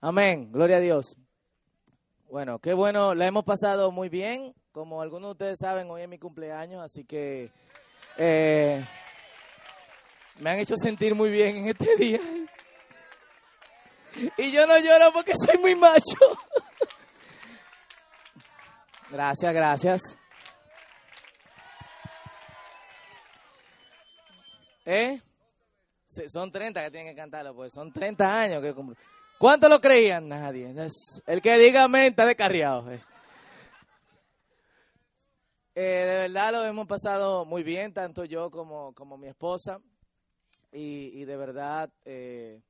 Amén, gloria a Dios. Bueno, qué bueno, la hemos pasado muy bien. Como algunos de ustedes saben, hoy es mi cumpleaños, así que eh, me han hecho sentir muy bien en este día. Y yo no lloro porque soy muy macho. Gracias, gracias. ¿Eh? Son 30 que tienen que cantarlo, pues son 30 años que cumplo. ¿Cuánto lo creían? Nadie. El que diga amén está descarriado. Eh. Eh, de verdad lo hemos pasado muy bien, tanto yo como, como mi esposa. Y, de verdad eh,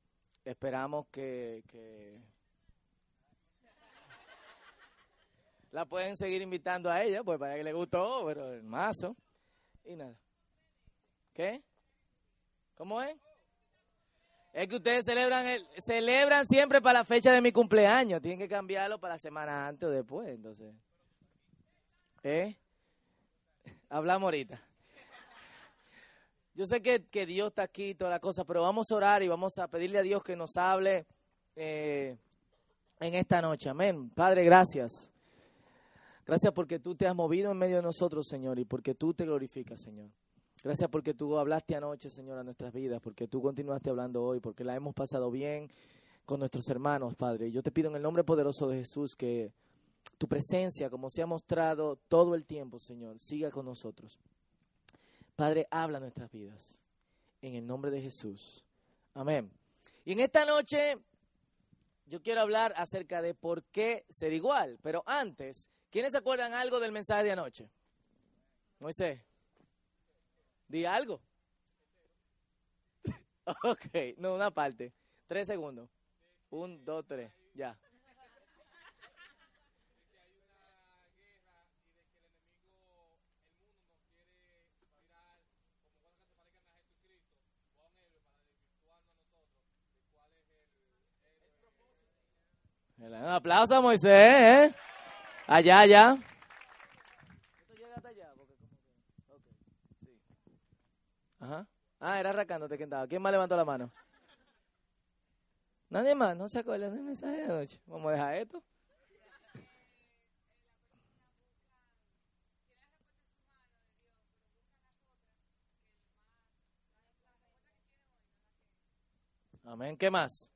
esperamos que, la pueden seguir invitando a ella, pues para que le gustó, pero el mazo. Y nada. ¿Qué? ¿Cómo es? Es que ustedes celebran el, celebran siempre para la fecha de mi cumpleaños. Tienen que cambiarlo para la semana antes o después, entonces. ¿Eh? Hablamos ahorita. Yo sé que, Dios está aquí y toda la cosa, pero vamos a orar y vamos a pedirle a Dios que nos hable eh, en esta noche. Amén. Padre, gracias. Gracias porque tú te has movido en medio de nosotros, Señor, y porque tú te glorificas, Señor. Gracias porque tú hablaste anoche, Señor, a nuestras vidas, porque tú continuaste hablando hoy, porque la hemos pasado bien con nuestros hermanos, Padre. Yo te pido en el nombre poderoso de Jesús que tu presencia, como se ha mostrado todo el tiempo, Señor, siga con nosotros. Padre, habla nuestras vidas. En el nombre de Jesús. Amén. Y en esta noche yo quiero hablar acerca de por qué ser igual. Pero antes, ¿quiénes se acuerdan algo del mensaje de anoche? Moisés. Di algo. ok, no, una parte. Tres segundos. Un, dos, tres. Ya. Un aplauso a Moisés, ¿eh? Allá, allá. Ajá. Ah, era arrancándote que estaba. ¿Quién más levantó la mano? Nadie más, no se acuerda del mensaje de noche. Vamos a dejar esto. Amén. ¿Qué más?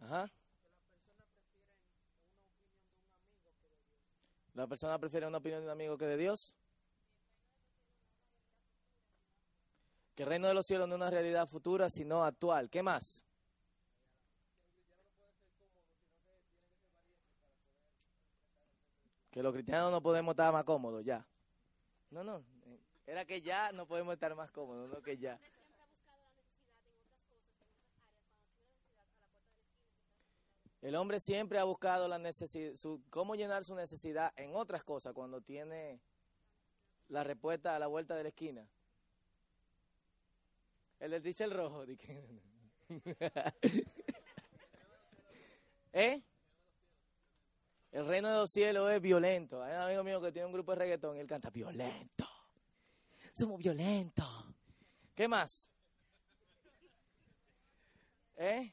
Ajá. La persona prefiere una opinión de un amigo que de Dios. Que el reino de los cielos no es una realidad futura, sino actual. ¿Qué más? Que los cristianos no podemos estar más cómodos, ya. No, no. Era que ya no podemos estar más cómodos, no que ya. El hombre siempre ha buscado la necesidad, su, cómo llenar su necesidad en otras cosas cuando tiene la respuesta a la vuelta de la esquina. Él les dice el rojo. ¿Eh? El reino de los cielos es violento. Hay un amigo mío que tiene un grupo de reggaetón y él canta violento. Somos violentos. ¿Qué más? ¿Eh?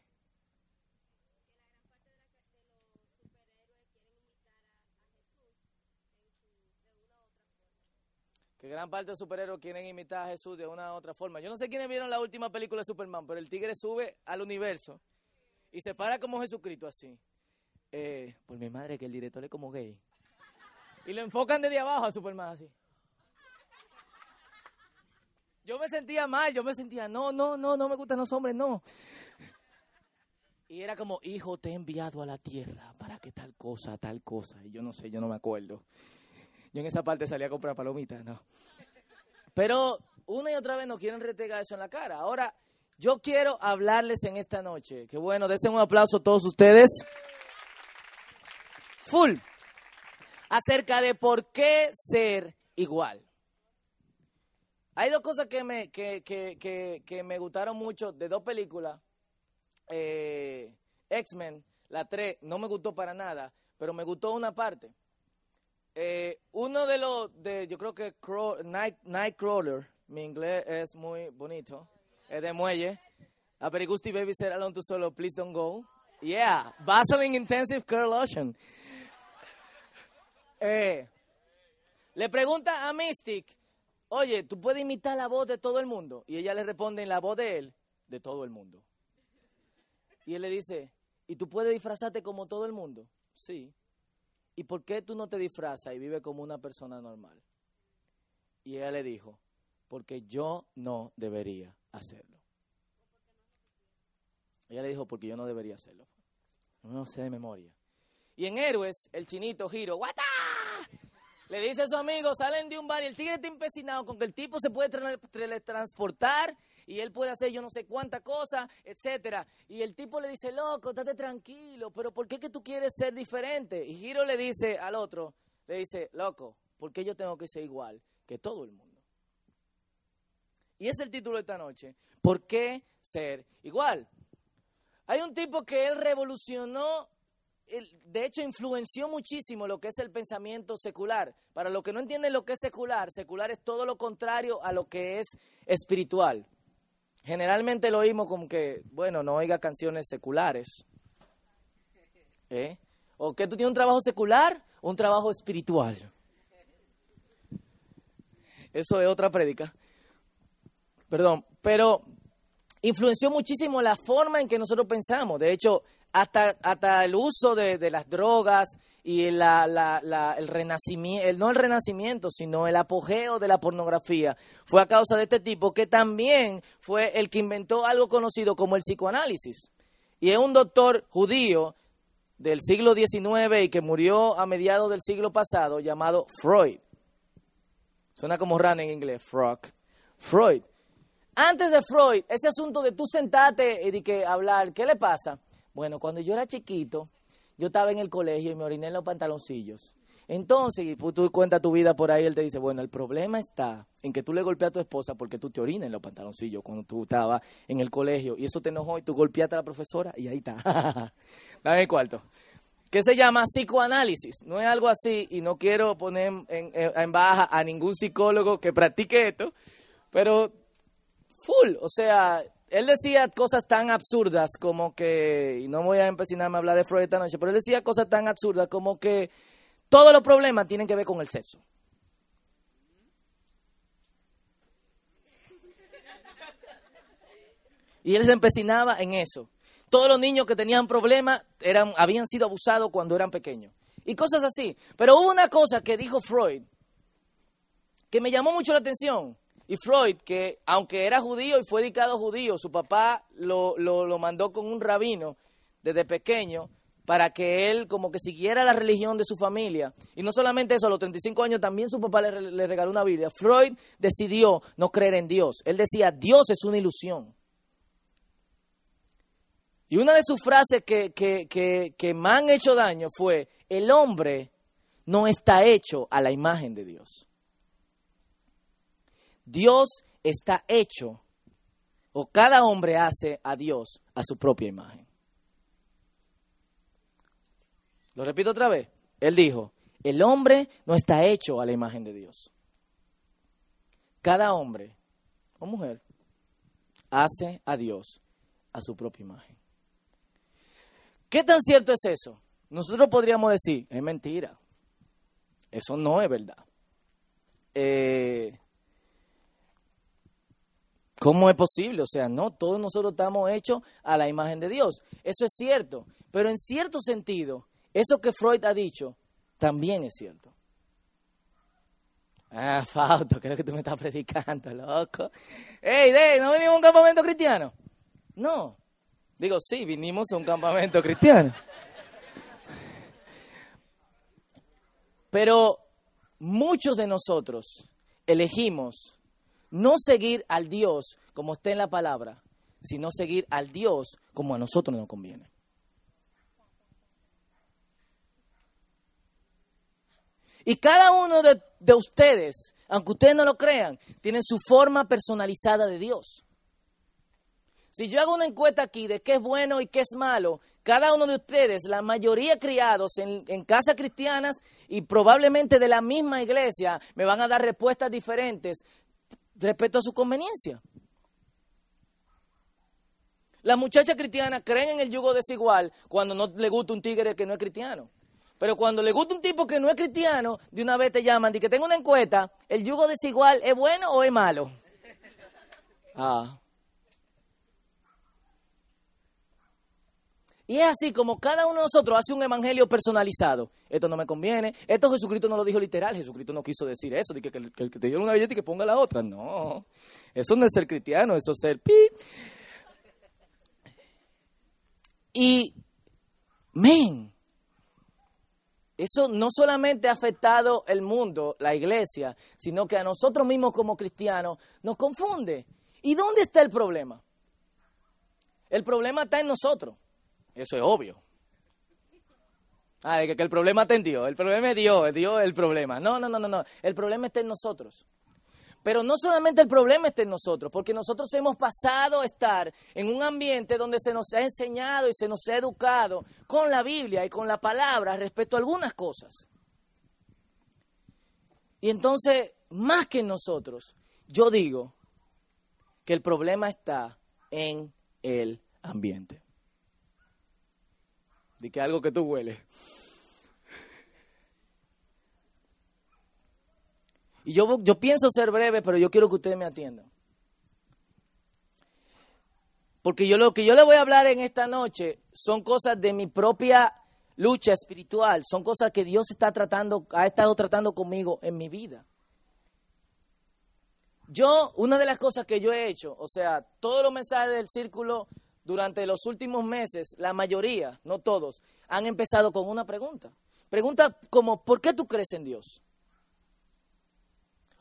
Gran parte de superhéroes quieren imitar a Jesús de una u otra forma. Yo no sé quiénes vieron la última película de Superman, pero el tigre sube al universo y se para como Jesucristo así. Eh, por mi madre que el director es como gay. Y lo enfocan desde abajo a Superman así. Yo me sentía mal, yo me sentía, no, no, no, no me gustan los hombres, no. Y era como, hijo, te he enviado a la tierra para que tal cosa, tal cosa. Y yo no sé, yo no me acuerdo. Yo en esa parte salía a comprar palomitas, no. Pero una y otra vez nos quieren retegar eso en la cara. Ahora, yo quiero hablarles en esta noche. Qué bueno, desen un aplauso a todos ustedes. Full. Acerca de por qué ser igual. Hay dos cosas que me, que, que, que, me gustaron mucho de dos películas. Eh, X-Men, la 3, no me gustó para nada, pero me gustó una parte. Eh, uno de los, de, yo creo que Night, Nightcrawler, mi inglés es muy bonito, es de muelle. Aperigusti Baby said alone to solo, please don't go. Yeah, Vaseline Intensive Care Lotion. Eh, le pregunta a Mystic, oye, ¿tú puedes imitar la voz de todo el mundo? Y ella le responde en la voz de él, de todo el mundo. Y él le dice, ¿y tú puedes disfrazarte como todo el mundo? Sí. ¿Y por qué tú no te disfrazas y vives como una persona normal? Y ella le dijo, porque yo no debería hacerlo. Ella le dijo, porque yo no debería hacerlo. No sé de memoria. Y en Héroes, el chinito giro, ¡guata! Le dice a su amigo, salen de un bar y el tigre está empecinado con que el tipo se puede teletransportar y él puede hacer yo no sé cuánta cosa, etcétera. Y el tipo le dice, loco, estate tranquilo, pero ¿por qué que tú quieres ser diferente? Y Giro le dice al otro, le dice, loco, ¿por qué yo tengo que ser igual que todo el mundo? Y es el título de esta noche, ¿por qué ser igual? Hay un tipo que él revolucionó de hecho, influenció muchísimo lo que es el pensamiento secular. Para los que no entienden lo que es secular, secular es todo lo contrario a lo que es espiritual. Generalmente lo oímos como que, bueno, no oiga canciones seculares. ¿Eh? ¿O que tú tienes un trabajo secular o un trabajo espiritual? Eso es otra prédica. Perdón, pero influenció muchísimo la forma en que nosotros pensamos. De hecho, hasta, hasta el uso de, las drogas y el renacimiento, no el renacimiento, sino el apogeo de la pornografía, fue a causa de este tipo que también fue el que inventó algo conocido como el psicoanálisis. Y es un doctor judío del siglo XIX y que murió a mediados del siglo pasado llamado Freud. Suena como rana en inglés, frog. Freud. Antes de Freud, ese asunto de tú sentarte y de que hablar, ¿qué le pasa? Bueno, cuando yo era chiquito, yo estaba en el colegio y me oriné en los pantaloncillos. Entonces, pues, tú cuentas tu vida por ahí, él te dice, bueno, el problema está en que tú le golpeas a tu esposa porque tú te orinas en los pantaloncillos cuando tú estabas en el colegio y eso te enojó y tú golpeaste a la profesora y ahí está. Dame el cuarto. ¿Qué se llama psicoanálisis. No es algo así y no quiero poner en, en baja a ningún psicólogo que practique esto, pero full, o sea, él decía cosas tan absurdas como que, y no voy a empecinarme a hablar de Freud esta noche, pero él decía cosas tan absurdas como que todos los problemas tienen que ver con el sexo. Y él se empecinaba en eso. Todos los niños que tenían problemas eran, habían sido abusados cuando eran pequeños. Y cosas así. Pero hubo una cosa que dijo Freud que me llamó mucho la atención. Y Freud, que aunque era judío y fue dedicado judío, su papá lo, lo, mandó con un rabino desde pequeño para que él como que siguiera la religión de su familia. Y no solamente eso, a los 35 años también su papá le, le, regaló una Biblia. Freud decidió no creer en Dios. Él decía, Dios es una ilusión. Y una de sus frases que, que, que, que me han hecho daño fue, el hombre no está hecho a la imagen de Dios. Dios está hecho, o cada hombre hace a Dios a su propia imagen. Lo repito otra vez. Él dijo, el hombre no está hecho a la imagen de Dios. Cada hombre o mujer hace a Dios a su propia imagen. ¿Qué tan cierto es eso? Nosotros podríamos decir, es mentira. Eso no es verdad. Eh, ¿Cómo es posible? O sea, no, todos nosotros estamos hechos a la imagen de Dios. Eso es cierto, pero en cierto sentido, eso que Freud ha dicho también es cierto. Ah, Fausto, creo que tú me estás predicando, loco. Ey, de, ¿no venimos a un campamento cristiano? No. Digo, sí, vinimos a un campamento cristiano. Pero muchos de nosotros elegimos no seguir al Dios como está en la palabra, sino seguir al Dios como a nosotros nos conviene. Y cada uno de, de, ustedes, aunque ustedes no lo crean, tiene su forma personalizada de Dios. Si yo hago una encuesta aquí de qué es bueno y qué es malo, cada uno de ustedes, la mayoría criados en, en casas cristianas y probablemente de la misma iglesia, me van a dar respuestas diferentes respecto a su conveniencia. Las muchachas cristianas creen en el yugo desigual cuando no le gusta un tigre que no es cristiano. Pero cuando le gusta un tipo que no es cristiano, de una vez te llaman y que tengo una encuesta, ¿el yugo desigual es bueno o es malo? Ah. Y es así como cada uno de nosotros hace un evangelio personalizado. Esto no me conviene. Esto Jesucristo no lo dijo literal. Jesucristo no quiso decir eso, de que, el que te dio una galleta y que ponga la otra. No. Eso no es ser cristiano, eso es ser pi. Y, men, eso no solamente ha afectado el mundo, la iglesia, sino que a nosotros mismos como cristianos nos confunde. ¿Y dónde está el problema? El problema está en nosotros. Eso es obvio. Ah, que, que el problema está en Dios. El problema es Dios, Dios el problema. No, no, no, no, no. El problema está en nosotros. Pero no solamente el problema está en nosotros, porque nosotros hemos pasado a estar en un ambiente donde se nos ha enseñado y se nos ha educado con la Biblia y con la palabra respecto a algunas cosas. Y entonces, más que en nosotros, yo digo que el problema está en el ambiente. De que algo que tú hueles. Y yo, yo pienso ser breve, pero yo quiero que ustedes me atiendan. Porque yo lo que yo le voy a hablar en esta noche son cosas de mi propia lucha espiritual, son cosas que Dios está tratando, ha estado tratando conmigo en mi vida. Yo, una de las cosas que yo he hecho, o sea, todos los mensajes del círculo durante los últimos meses, la mayoría, no todos, han empezado con una pregunta. Pregunta como, ¿por qué tú crees en Dios?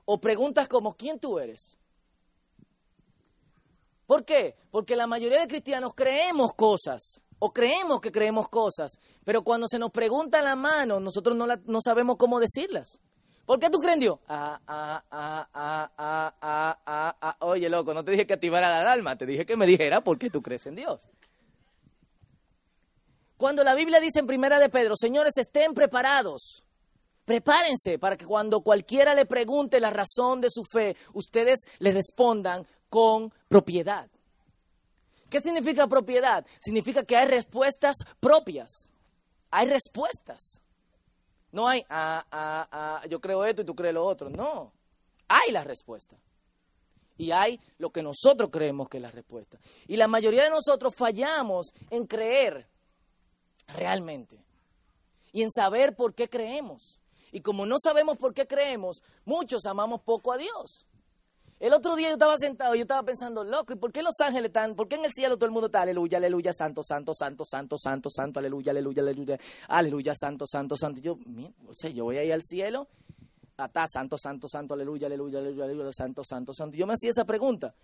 O preguntas como, ¿quién tú eres? ¿Por qué? Porque la mayoría de cristianos creemos cosas, o creemos que creemos cosas, pero cuando se nos pregunta la mano, nosotros no, no sabemos cómo decirlas. ¿Por qué tú crees en Dios? Ah, ah, ah, ah, ah, ah, ah, ah. Oye, loco, no te dije que activara la alarma, te dije que me dijera por qué tú crees en Dios. Cuando la Biblia dice en Primera de Pedro, señores, estén preparados. Prepárense para que cuando cualquiera le pregunte la razón de su fe, ustedes le respondan con propiedad. ¿Qué significa propiedad? Significa que hay respuestas propias. Hay respuestas. No hay, ah, ah, ah, yo creo esto y tú crees lo otro. No, hay la respuesta. Y hay lo que nosotros creemos que es la respuesta. Y la mayoría de nosotros fallamos en creer realmente. Y en saber por qué creemos. Y como no sabemos por qué creemos, muchos amamos poco a Dios. El otro día yo estaba sentado y yo estaba pensando, loco, ¿y por qué los ángeles están, por qué en el cielo todo el mundo está, aleluya, aleluya, santo, santo, santo, santo, santo, santo, aleluya, aleluya, aleluya, aleluya, santo, santo, santo. yo, o sea, yo voy ahí al cielo, está santo, santo, santo, aleluya, aleluya, aleluya, aleluya, santo, santo, santo. Yo me hacía esa pregunta.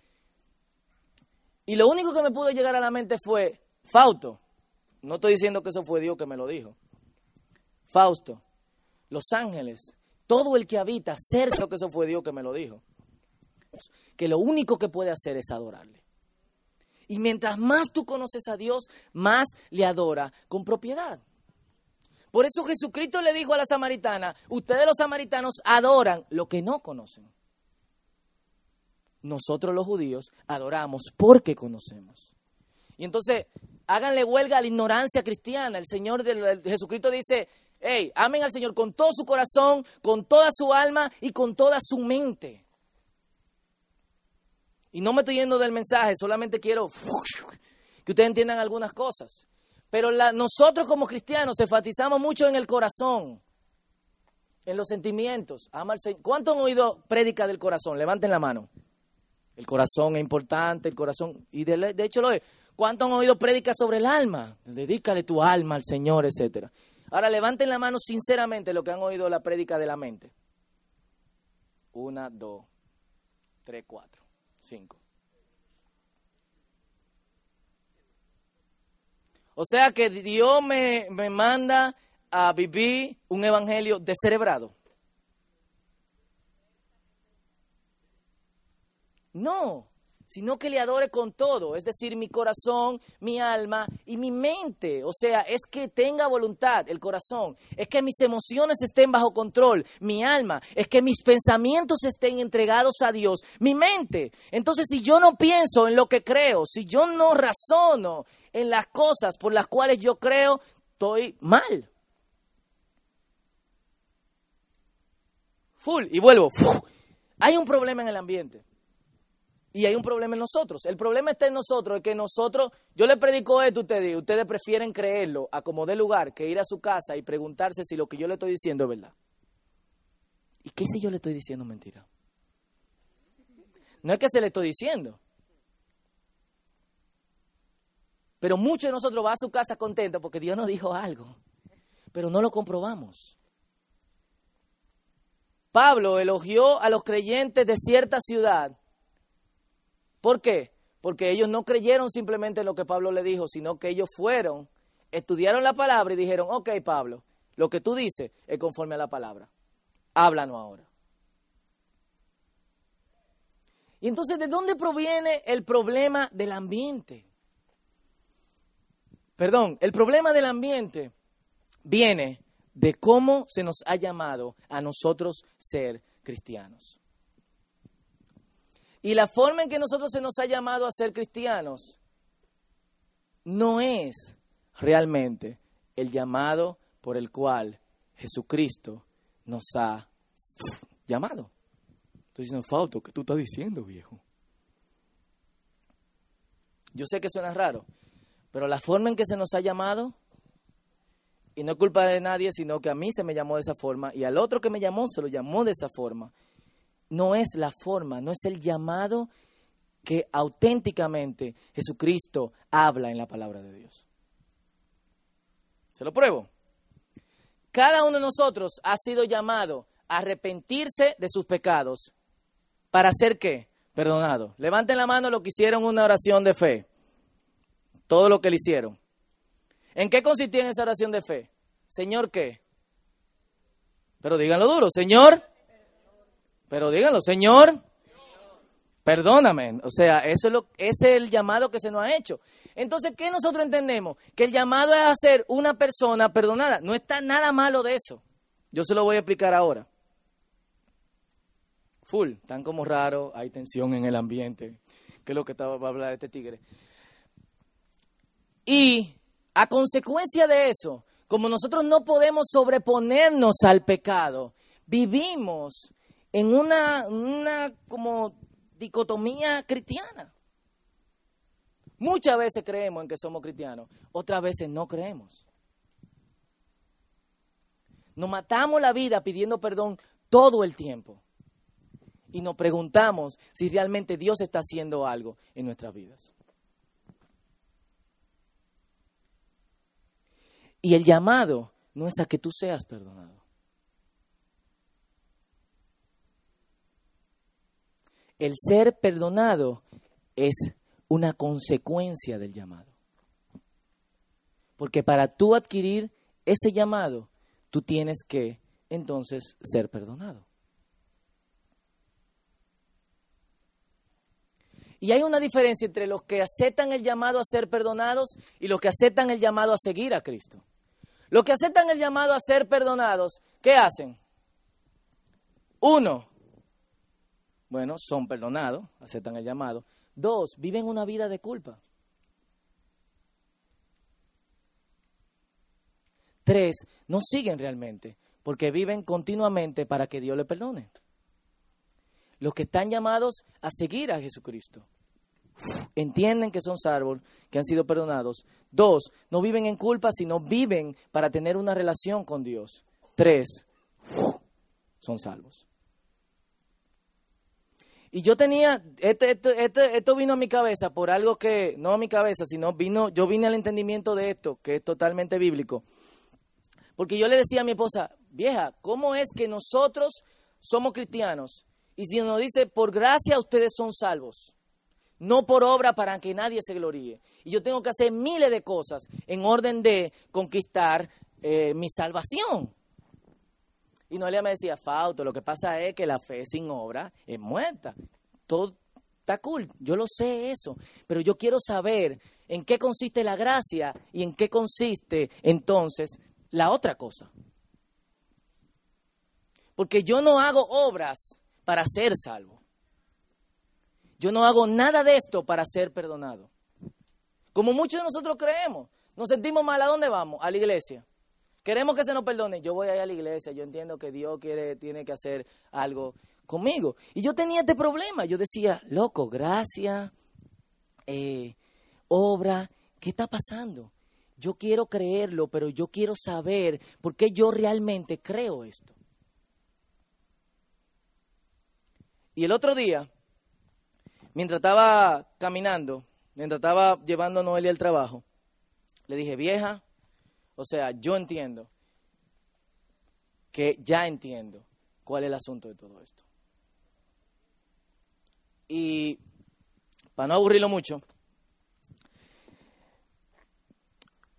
Y lo único que me pudo llegar a la mente fue, Fausto, no estoy diciendo que eso fue Dios que me lo dijo. Fausto, los ángeles, todo el que habita cerca, que eso fue Dios que me lo dijo que lo único que puede hacer es adorarle. Y mientras más tú conoces a Dios, más le adora con propiedad. Por eso Jesucristo le dijo a la samaritana, ustedes los samaritanos adoran lo que no conocen. Nosotros los judíos adoramos porque conocemos. Y entonces, háganle huelga a la ignorancia cristiana. El Señor de Jesucristo dice, hey, amen al Señor con todo su corazón, con toda su alma y con toda su mente. Y no me estoy yendo del mensaje, solamente quiero que ustedes entiendan algunas cosas. Pero nosotros como cristianos enfatizamos mucho en el corazón, en los sentimientos. ¿Cuánto han oído prédica del corazón? Levanten la mano. El corazón es importante, el corazón, y de, hecho lo es. ¿Cuánto han oído prédica sobre el alma? Dedícale tu alma al Señor, etcétera. Ahora levanten la mano sinceramente lo que han oído la prédica de la mente. Una, dos, tres, cuatro. 5. O sea que Dios me, me manda a vivir un evangelio descerebrado. No, sino que le adore con todo, es decir, mi corazón, mi alma y mi mente. O sea, es que tenga voluntad el corazón, es que mis emociones estén bajo control, mi alma, es que mis pensamientos estén entregados a Dios, mi mente. Entonces, si yo no pienso en lo que creo, si yo no razono en las cosas por las cuales yo creo, estoy mal. Full, y vuelvo. Hay un problema en el ambiente. Y hay un problema en nosotros. El problema está en nosotros, es que nosotros, yo le predico esto a ustedes, ustedes prefieren creerlo a como de lugar que ir a su casa y preguntarse si lo que yo le estoy diciendo es verdad. ¿Y qué si yo le estoy diciendo mentira? No es que se le estoy diciendo. Pero muchos de nosotros va a su casa contentos porque Dios nos dijo algo, pero no lo comprobamos. Pablo elogió a los creyentes de cierta ciudad ¿Por qué? Porque ellos no creyeron simplemente lo que Pablo le dijo, sino que ellos fueron, estudiaron la palabra y dijeron, ok Pablo, lo que tú dices es conforme a la palabra. Háblanos ahora. Y entonces, ¿de dónde proviene el problema del ambiente? Perdón, el problema del ambiente viene de cómo se nos ha llamado a nosotros ser cristianos. Y la forma en que nosotros se nos ha llamado a ser cristianos no es realmente el llamado por el cual Jesucristo nos ha llamado. Estoy diciendo, Fausto, ¿qué tú estás diciendo, viejo? Yo sé que suena raro, pero la forma en que se nos ha llamado, y no es culpa de nadie, sino que a mí se me llamó de esa forma, y al otro que me llamó se lo llamó de esa forma no es la forma, no es el llamado que auténticamente Jesucristo habla en la palabra de Dios. Se lo pruebo. Cada uno de nosotros ha sido llamado a arrepentirse de sus pecados. ¿Para hacer qué? Perdonado. Levanten la mano lo que hicieron una oración de fe. Todo lo que le hicieron. ¿En qué consistía en esa oración de fe? Señor, ¿qué? Pero díganlo duro. Señor, pero díganlo, Señor, perdóname. O sea, eso es, ese es el llamado que se nos ha hecho. Entonces, ¿qué nosotros entendemos? Que el llamado es a ser una persona perdonada. No está nada malo de eso. Yo se lo voy a explicar ahora. Full, tan como raro, hay tensión en el ambiente. ¿Qué es lo que estaba a hablar este tigre? Y a consecuencia de eso, como nosotros no podemos sobreponernos al pecado, vivimos en una, una como dicotomía cristiana. Muchas veces creemos en que somos cristianos, otras veces no creemos. Nos matamos la vida pidiendo perdón todo el tiempo. Y nos preguntamos si realmente Dios está haciendo algo en nuestras vidas. Y el llamado no es a que tú seas perdonado. El ser perdonado es una consecuencia del llamado. Porque para tú adquirir ese llamado, tú tienes que entonces ser perdonado. Y hay una diferencia entre los que aceptan el llamado a ser perdonados y los que aceptan el llamado a seguir a Cristo. Los que aceptan el llamado a ser perdonados, ¿qué hacen? Uno, bueno, son perdonados, aceptan el llamado. Dos, viven una vida de culpa. Tres, no siguen realmente, porque viven continuamente para que Dios le perdone. Los que están llamados a seguir a Jesucristo entienden que son salvos, que han sido perdonados. Dos, no viven en culpa, sino viven para tener una relación con Dios. Tres, son salvos. Y yo tenía, este, este, este, esto vino a mi cabeza por algo que, no a mi cabeza, sino vino, yo vine al entendimiento de esto, que es totalmente bíblico. Porque yo le decía a mi esposa, vieja, ¿cómo es que nosotros somos cristianos? Y si nos dice, por gracia ustedes son salvos, no por obra para que nadie se gloríe. Y yo tengo que hacer miles de cosas en orden de conquistar eh, mi salvación. Y Noelia me decía, Fausto, lo que pasa es que la fe sin obra es muerta. Todo, Está cool, yo lo sé eso, pero yo quiero saber en qué consiste la gracia y en qué consiste entonces la otra cosa. Porque yo no hago obras para ser salvo. Yo no hago nada de esto para ser perdonado. Como muchos de nosotros creemos, nos sentimos mal, ¿a dónde vamos? A la iglesia. Queremos que se nos perdone. Yo voy allá a la iglesia, yo entiendo que Dios quiere, tiene que hacer algo conmigo. Y yo tenía este problema. Yo decía, loco, gracia, eh, obra, ¿qué está pasando? Yo quiero creerlo, pero yo quiero saber por qué yo realmente creo esto. Y el otro día, mientras estaba caminando, mientras estaba llevando a Noelia al trabajo, le dije, vieja, o sea, yo entiendo que ya entiendo cuál es el asunto de todo esto. Y para no aburrirlo mucho,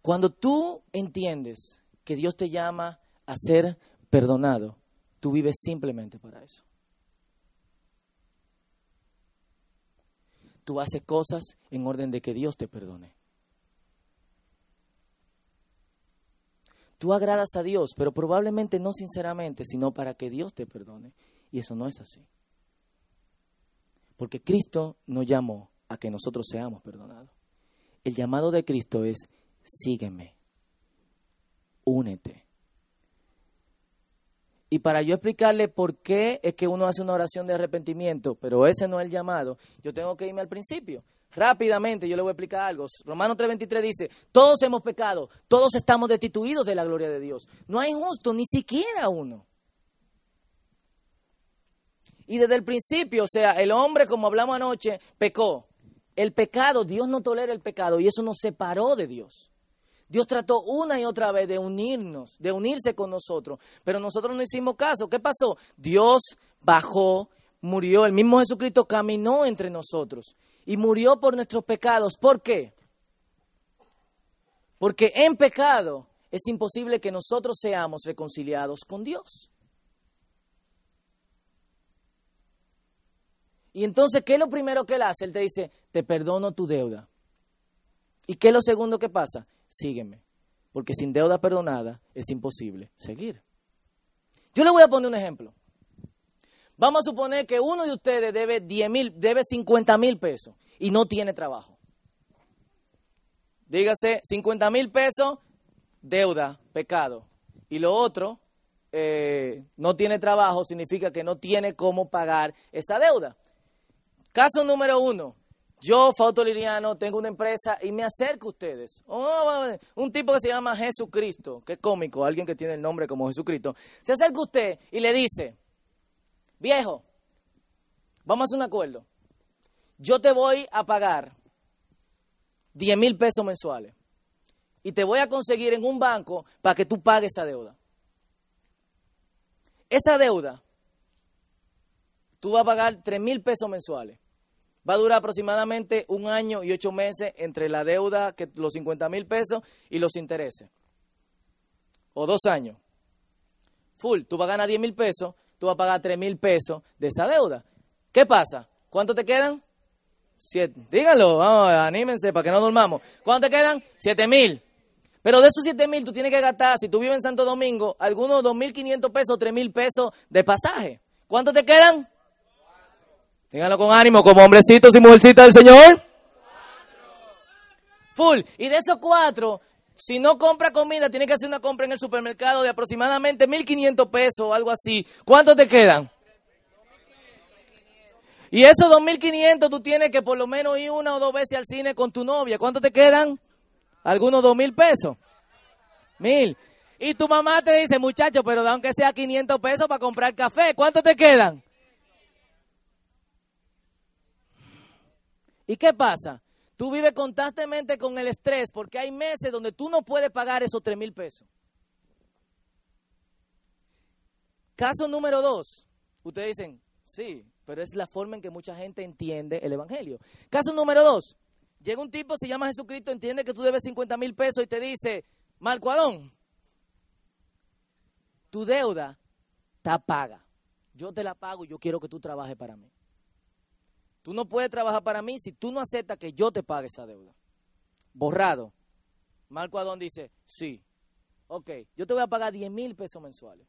cuando tú entiendes que Dios te llama a ser perdonado, tú vives simplemente para eso. Tú haces cosas en orden de que Dios te perdone. Tú agradas a Dios, pero probablemente no sinceramente, sino para que Dios te perdone. Y eso no es así. Porque Cristo nos llamó a que nosotros seamos perdonados. El llamado de Cristo es, sígueme, únete. Y para yo explicarle por qué es que uno hace una oración de arrepentimiento, pero ese no es el llamado, yo tengo que irme al principio. Rápidamente yo le voy a explicar algo. Romanos 3:23 dice, todos hemos pecado, todos estamos destituidos de la gloria de Dios. No hay justo, ni siquiera uno. Y desde el principio, o sea, el hombre, como hablamos anoche, pecó. El pecado, Dios no tolera el pecado y eso nos separó de Dios. Dios trató una y otra vez de unirnos, de unirse con nosotros, pero nosotros no hicimos caso. ¿Qué pasó? Dios bajó, murió, el mismo Jesucristo caminó entre nosotros y murió por nuestros pecados. ¿Por qué? Porque en pecado es imposible que nosotros seamos reconciliados con Dios. Y entonces, ¿qué es lo primero que él hace? Él te dice, te perdono tu deuda. ¿Y qué es lo segundo que pasa? Sígueme. Porque sin deuda perdonada es imposible seguir. Yo le voy a poner un ejemplo. Vamos a suponer que uno de ustedes debe 10 mil, debe 50 mil pesos y no tiene trabajo. Dígase, 50 mil pesos, deuda, pecado. Y lo otro, eh, no tiene trabajo, significa que no tiene cómo pagar esa deuda. Caso número uno. Yo, Fausto Liriano, tengo una empresa y me acerco a ustedes. Oh, un tipo que se llama Jesucristo, qué cómico, alguien que tiene el nombre como Jesucristo. Se acerca a usted y le dice, viejo, vamos a hacer un acuerdo. Yo te voy a pagar 10 mil pesos mensuales y te voy a conseguir en un banco para que tú pagues esa deuda. Esa deuda, tú vas a pagar 3 mil pesos mensuales va a durar aproximadamente un año y ocho meses entre la deuda, que los 50 mil pesos, y los intereses. O dos años. Full, tú vas a ganar 10 mil pesos, tú vas a pagar 3 mil pesos de esa deuda. ¿Qué pasa? ¿Cuánto te quedan? Siete. Díganlo, vamos, anímense para que no dormamos. ¿Cuánto te quedan? Siete mil. Pero de esos siete mil tú tienes que gastar, si tú vives en Santo Domingo, algunos 2.500 pesos, 3.000 pesos de pasaje. ¿Cuánto te quedan? Díganlo con ánimo, como hombrecitos y mujercitas del Señor. Full. Y de esos cuatro, si no compra comida, tiene que hacer una compra en el supermercado de aproximadamente 1.500 pesos o algo así. ¿Cuántos te quedan? Y esos 2.500 tú tienes que por lo menos ir una o dos veces al cine con tu novia. ¿Cuántos te quedan? Algunos 2.000 pesos. Mil. Y tu mamá te dice, muchacho, pero aunque sea 500 pesos para comprar café. ¿Cuántos te quedan? ¿Y qué pasa? Tú vives constantemente con el estrés porque hay meses donde tú no puedes pagar esos tres mil pesos. Caso número dos. Ustedes dicen, sí, pero es la forma en que mucha gente entiende el Evangelio. Caso número dos. Llega un tipo, se llama Jesucristo, entiende que tú debes 50 mil pesos y te dice, Marcuadón, tu deuda está paga. Yo te la pago y yo quiero que tú trabajes para mí Tú no puedes trabajar para mí si tú no aceptas que yo te pague esa deuda. Borrado. Marco Adón dice, sí. Ok, yo te voy a pagar 10 mil pesos mensuales.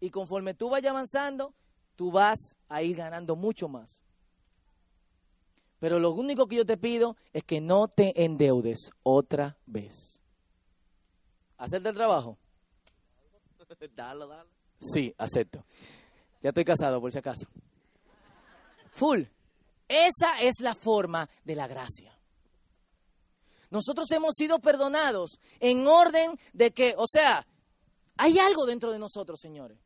Y conforme tú vayas avanzando, tú vas a ir ganando mucho más. Pero lo único que yo te pido es que no te endeudes otra vez. ¿Hacerte el trabajo? Dale, dale. Sí, acepto. Ya estoy casado, por si acaso. Full. Esa es la forma de la gracia. Nosotros hemos sido perdonados en orden de que, o sea, hay algo dentro de nosotros, señores.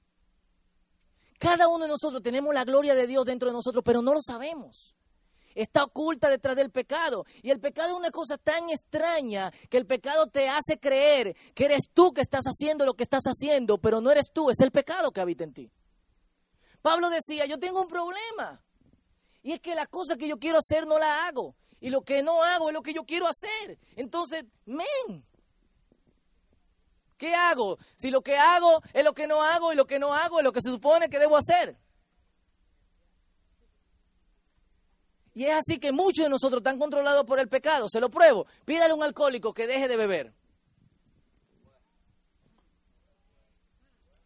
Cada uno de nosotros tenemos la gloria de Dios dentro de nosotros, pero no lo sabemos. Está oculta detrás del pecado. Y el pecado es una cosa tan extraña que el pecado te hace creer que eres tú que estás haciendo lo que estás haciendo, pero no eres tú, es el pecado que habita en ti. Pablo decía, yo tengo un problema. Y es que la cosa que yo quiero hacer no la hago. Y lo que no hago es lo que yo quiero hacer. Entonces, men, ¿qué hago? Si lo que hago es lo que no hago y lo que no hago es lo que se supone que debo hacer. Y es así que muchos de nosotros están controlados por el pecado. Se lo pruebo. Pídale a un alcohólico que deje de beber.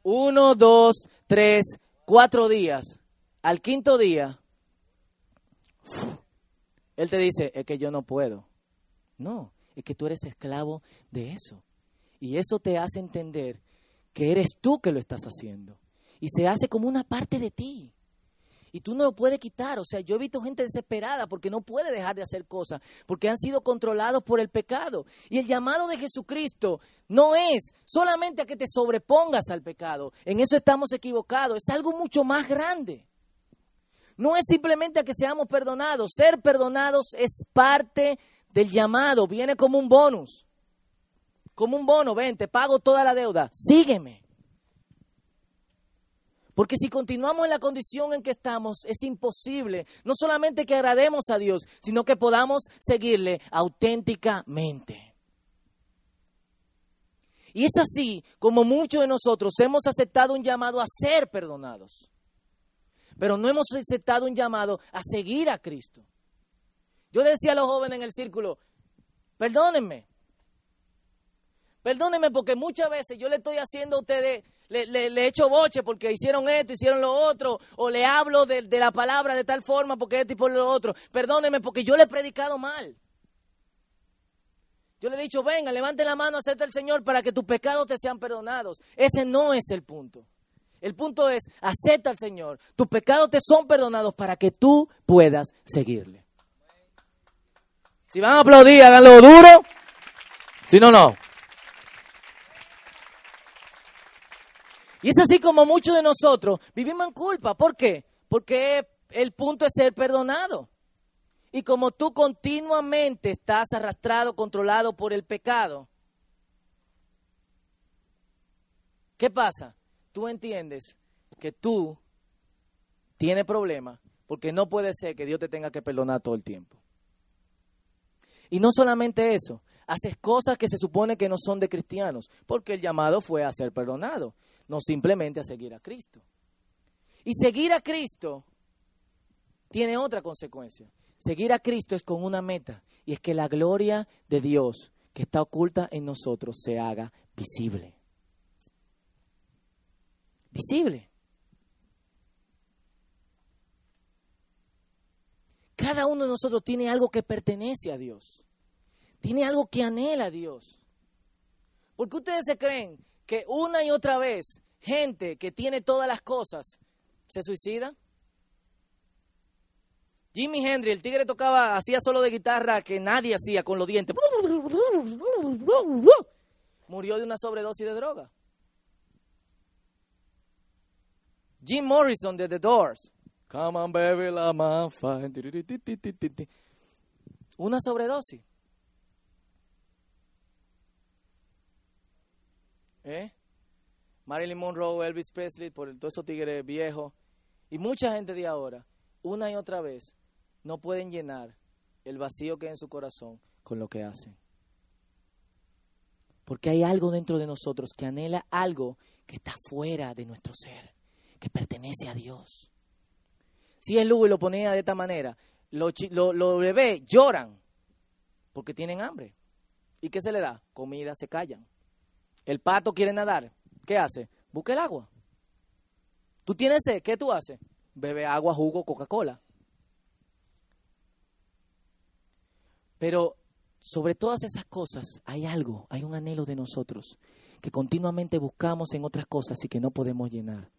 Uno, dos, tres, cuatro días. Al quinto día, él te dice, es que yo no puedo. No, es que tú eres esclavo de eso. Y eso te hace entender que eres tú que lo estás haciendo. Y se hace como una parte de ti. Y tú no lo puedes quitar. O sea, yo he visto gente desesperada porque no puede dejar de hacer cosas, porque han sido controlados por el pecado. Y el llamado de Jesucristo no es solamente a que te sobrepongas al pecado. En eso estamos equivocados. Es algo mucho más grande. No es simplemente a que seamos perdonados. Ser perdonados es parte del llamado. Viene como un bonus. Como un bono. Ven, te pago toda la deuda. Sígueme. Porque si continuamos en la condición en que estamos, es imposible no solamente que agrademos a Dios, sino que podamos seguirle auténticamente. Y es así como muchos de nosotros hemos aceptado un llamado a ser perdonados pero no hemos aceptado un llamado a seguir a Cristo. Yo le decía a los jóvenes en el círculo, perdónenme, perdónenme porque muchas veces yo le estoy haciendo a ustedes, le, echo boche porque hicieron esto, hicieron lo otro, o le hablo de, la palabra de tal forma porque esto y por lo otro. Perdónenme porque yo le he predicado mal. Yo le he dicho, venga, levante la mano, acepta el Señor para que tus pecados te sean perdonados. Ese no es el punto. El punto es, acepta al Señor. Tus pecados te son perdonados para que tú puedas seguirle. Si van a aplaudir, háganlo duro. Si no, no. Y es así como muchos de nosotros vivimos en culpa. ¿Por qué? Porque el punto es ser perdonado. Y como tú continuamente estás arrastrado, controlado por el pecado, ¿qué pasa? Tú entiendes que tú tienes problemas, porque no puede ser que Dios te tenga que perdonar todo el tiempo. Y no solamente eso, haces cosas que se supone que no son de cristianos, porque el llamado fue a ser perdonado, no simplemente a seguir a Cristo. Y seguir a Cristo tiene otra consecuencia. Seguir a Cristo es con una meta, y es que la gloria de Dios que está oculta en nosotros se haga visible visible. Cada uno de nosotros tiene algo que pertenece a Dios. Tiene algo que anhela a Dios. Porque ustedes se creen que una y otra vez gente que tiene todas las cosas se suicida. Jimi Hendrix, el tigre tocaba, hacía solo de guitarra que nadie hacía con los dientes. Murió de una sobredosis de droga. Jim Morrison de The Doors. Come on, baby, la Una sobredosis. ¿Eh? Marilyn Monroe, Elvis Presley, por el, todos esos tigres viejos. Y mucha gente de ahora, una y otra vez, no pueden llenar el vacío que hay en su corazón con lo que hacen. Porque hay algo dentro de nosotros que anhela algo que está fuera de nuestro ser que pertenece a Dios. Si Lugo y lo ponía de esta manera, los, los bebés lloran porque tienen hambre. ¿Y qué se le da? Comida, se callan. El pato quiere nadar. ¿Qué hace? Busca el agua. Tú tienes sed, ¿qué tú haces? Bebe agua, jugo, Coca-Cola. Pero sobre todas esas cosas hay algo, hay un anhelo de nosotros que continuamente buscamos en otras cosas y que no podemos llenar.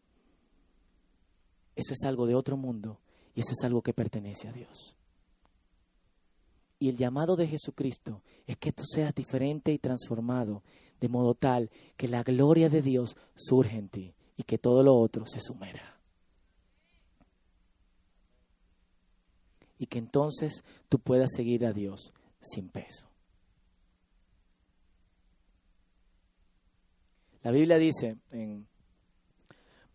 Eso es algo de otro mundo y eso es algo que pertenece a Dios. Y el llamado de Jesucristo es que tú seas diferente y transformado de modo tal que la gloria de Dios surge en ti y que todo lo otro se sumerja. Y que entonces tú puedas seguir a Dios sin peso. La Biblia dice en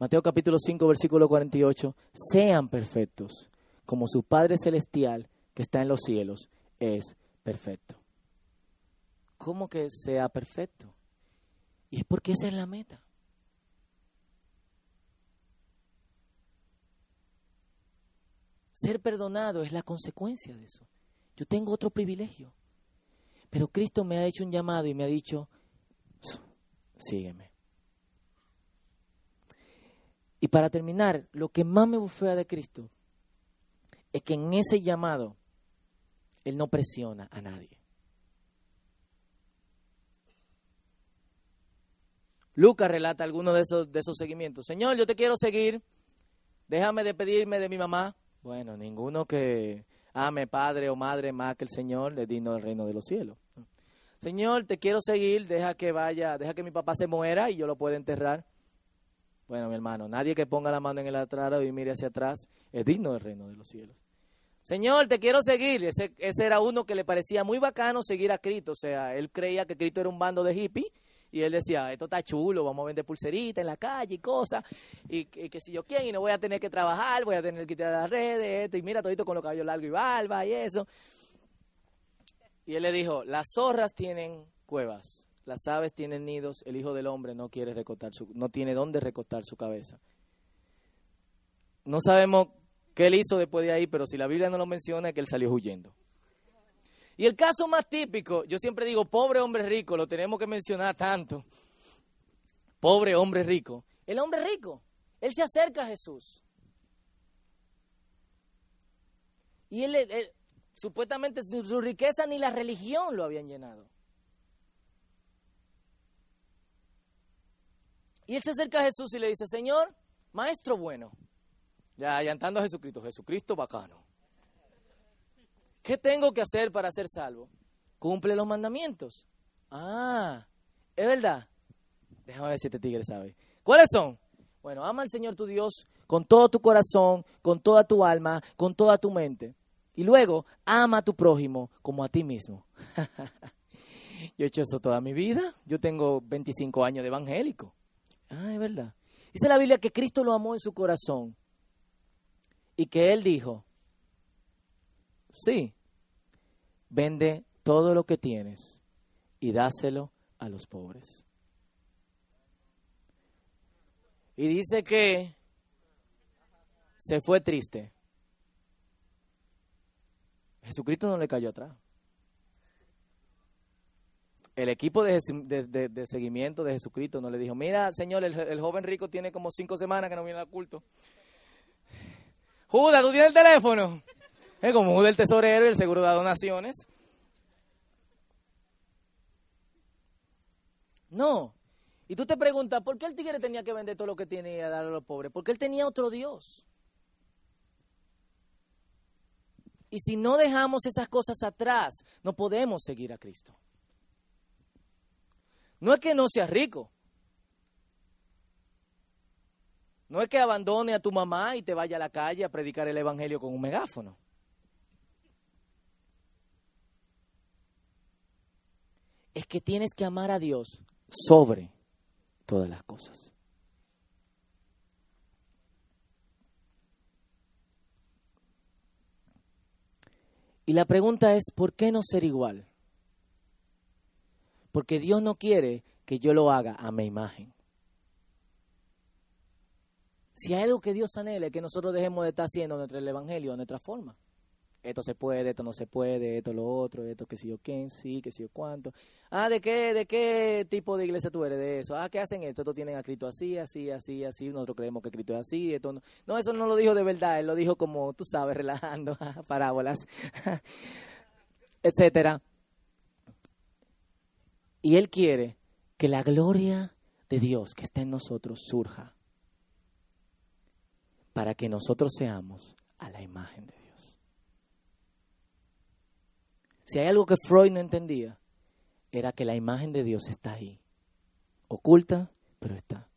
Mateo capítulo 5, versículo 48, sean perfectos, como su Padre Celestial que está en los cielos es perfecto. ¿Cómo que sea perfecto? Y es porque esa es la meta. Ser perdonado es la consecuencia de eso. Yo tengo otro privilegio. Pero Cristo me ha hecho un llamado y me ha dicho, sígueme. Y para terminar, lo que más me bufea de Cristo es que en ese llamado Él no presiona a nadie. Lucas relata algunos de esos, de esos seguimientos. Señor, yo te quiero seguir. Déjame despedirme de mi mamá. Bueno, ninguno que ame padre o madre más que el Señor es digno del reino de los cielos. Señor, te quiero seguir. Deja que vaya, deja que mi papá se muera y yo lo pueda enterrar. Bueno, mi hermano, nadie que ponga la mano en el atrás y mire hacia atrás es digno del reino de los cielos. Señor, te quiero seguir. Ese, ese era uno que le parecía muy bacano seguir a Cristo. O sea, él creía que Cristo era un bando de hippies y él decía, esto está chulo, vamos a vender pulseritas en la calle y cosas, y, y que si yo quién, y no voy a tener que trabajar, voy a tener que tirar las redes, esto, y mira todito con los cabellos largos y barba y eso. Y él le dijo, las zorras tienen cuevas, las aves tienen nidos, el hijo del hombre no quiere recortar su, no tiene dónde recostar su cabeza. No sabemos qué él hizo después de ahí, pero si la Biblia no lo menciona es que él salió huyendo. Y el caso más típico, yo siempre digo, pobre hombre rico, lo tenemos que mencionar tanto. Pobre hombre rico. El hombre rico, él se acerca a Jesús. Y él, supuestamente su, su riqueza ni la religión lo habían llenado. Y él se acerca a Jesús y le dice, Señor, maestro bueno. Ya allantando a Jesucristo, Jesucristo bacano. ¿Qué tengo que hacer para ser salvo? Cumple los mandamientos. Ah, es verdad. Déjame ver si este tigre sabe. ¿Cuáles son? Bueno, ama al Señor tu Dios con todo tu corazón, con toda tu alma, con toda tu mente. Y luego, ama a tu prójimo como a ti mismo. Yo he hecho eso toda mi vida. Yo tengo 25 años de evangélico. Ah, es verdad. Dice la Biblia que Cristo lo amó en su corazón y que Él dijo, sí, vende todo lo que tienes y dáselo a los pobres. Y dice que se fue triste. Jesucristo no le cayó atrás. El equipo de, de- seguimiento de Jesucristo no le dijo, mira, Señor, el, joven rico tiene como cinco semanas que no viene al culto. Judas, ¿tú tienes el teléfono? Es como Judas el tesorero y el seguro de donaciones. No. Y tú te preguntas, ¿por qué el tigre tenía que vender todo lo que tiene y a dar a los pobres? Porque él tenía otro Dios. Y si no dejamos esas cosas atrás, no podemos seguir a Cristo. No es que no seas rico. No es que abandone a tu mamá y te vaya a la calle a predicar el evangelio con un megáfono. Es que tienes que amar a Dios sobre todas las cosas. Y la pregunta es, ¿por qué no ser igual? Porque Dios no quiere que yo lo haga a mi imagen. Si hay algo que Dios anhela es que nosotros dejemos de estar haciendo nuestro el evangelio nuestra forma. Esto se puede, esto no se puede, esto lo otro, esto que si yo quién, sí, que si yo cuánto. Ah, ¿de qué, ¿de qué tipo de iglesia tú eres de eso? Ah, ¿qué hacen esto? Esto tienen a Cristo así, así, así, así. Nosotros creemos que Cristo es así. Esto no. no, eso no lo dijo de verdad. Él lo dijo como, tú sabes, relajando, parábolas, etcétera. Y Él quiere que la gloria de Dios que está en nosotros surja para que nosotros seamos a la imagen de Dios. Si hay algo que Freud no entendía, era que la imagen de Dios está ahí, oculta, pero está.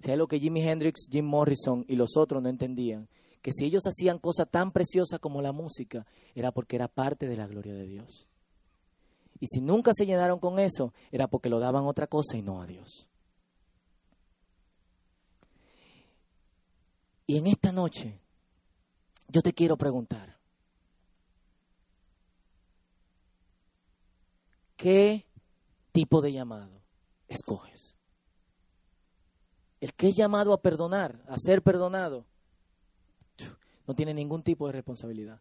Si hay algo que Jimi Hendrix, Jim Morrison y los otros no entendían, que si ellos hacían cosas tan preciosas como la música, era porque era parte de la gloria de Dios. Y si nunca se llenaron con eso, era porque lo daban otra cosa y no a Dios. Y en esta noche, yo te quiero preguntar, ¿qué tipo de llamado escoges? El que es llamado a perdonar, a ser perdonado, no tiene ningún tipo de responsabilidad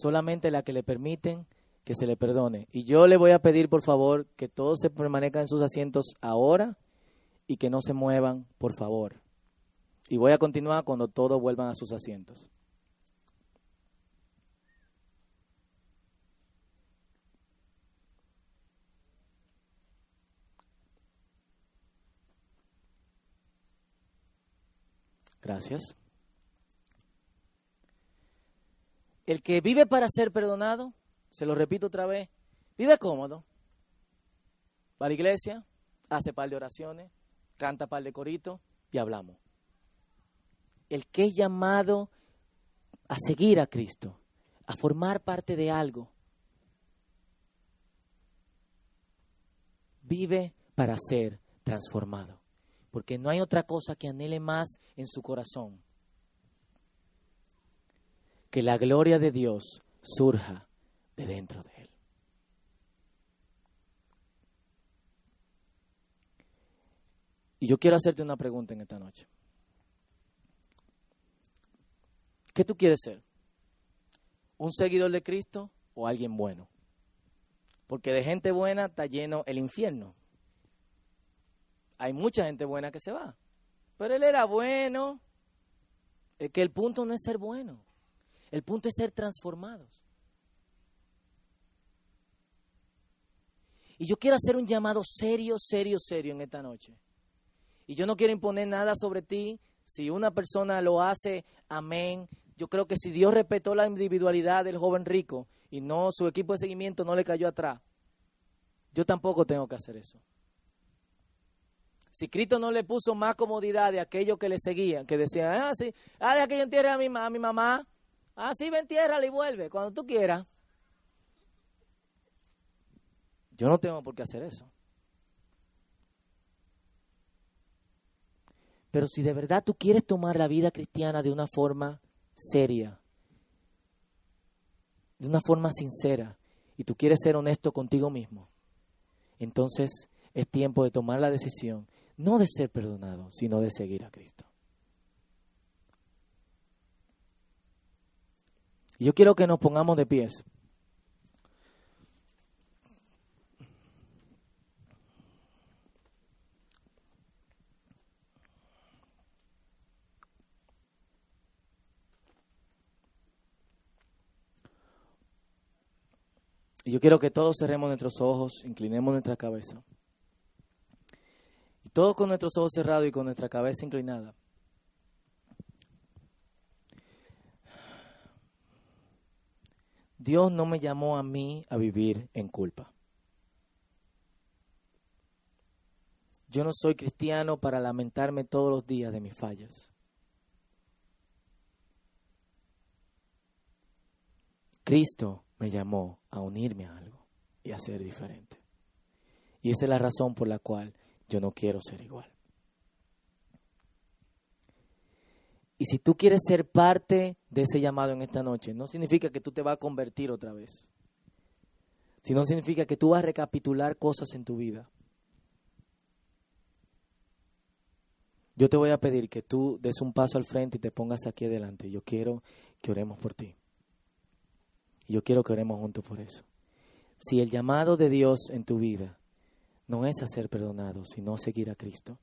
solamente la que le permiten que se le perdone. Y yo le voy a pedir, por favor, que todos se permanezcan en sus asientos ahora y que no se muevan, por favor. Y voy a continuar cuando todos vuelvan a sus asientos. Gracias. El que vive para ser perdonado, se lo repito otra vez, vive cómodo. Va a la iglesia, hace par de oraciones, canta par de coritos y hablamos. El que es llamado a seguir a Cristo, a formar parte de algo, vive para ser transformado. Porque no hay otra cosa que anhele más en su corazón que la gloria de Dios surja de dentro de él. Y yo quiero hacerte una pregunta en esta noche. ¿Qué tú quieres ser? ¿Un seguidor de Cristo o alguien bueno? Porque de gente buena está lleno el infierno. Hay mucha gente buena que se va. Pero él era bueno. Es que el punto no es ser bueno. El punto es ser transformados. Y yo quiero hacer un llamado serio, serio, serio en esta noche. Y yo no quiero imponer nada sobre ti. Si una persona lo hace, amén. Yo creo que si Dios respetó la individualidad del joven rico y no su equipo de seguimiento no le cayó atrás, yo tampoco tengo que hacer eso. Si Cristo no le puso más comodidad de aquellos que le seguían, que decían, ah, sí, ah, de que yo entierre a mi, a mi mamá, Ah, sí, ven, tierra y vuelve cuando tú quieras. Yo no tengo por qué hacer eso. Pero si de verdad tú quieres tomar la vida cristiana de una forma seria, de una forma sincera, y tú quieres ser honesto contigo mismo, entonces es tiempo de tomar la decisión, no de ser perdonado, sino de seguir a Cristo. Yo quiero que nos pongamos de pies. Y yo quiero que todos cerremos nuestros ojos, inclinemos nuestra cabeza. Y todos con nuestros ojos cerrados y con nuestra cabeza inclinada. Dios no me llamó a mí a vivir en culpa. Yo no soy cristiano para lamentarme todos los días de mis fallas. Cristo me llamó a unirme a algo y a ser diferente. Y esa es la razón por la cual yo no quiero ser igual. Y si tú quieres ser parte de ese llamado en esta noche, no significa que tú te vas a convertir otra vez, sino significa que tú vas a recapitular cosas en tu vida. yo te voy a pedir que tú des un paso al frente y te pongas aquí adelante. Yo quiero que oremos por ti. Yo quiero que oremos juntos por eso. Si el llamado de Dios en tu vida no es a ser perdonado, sino seguir a Cristo,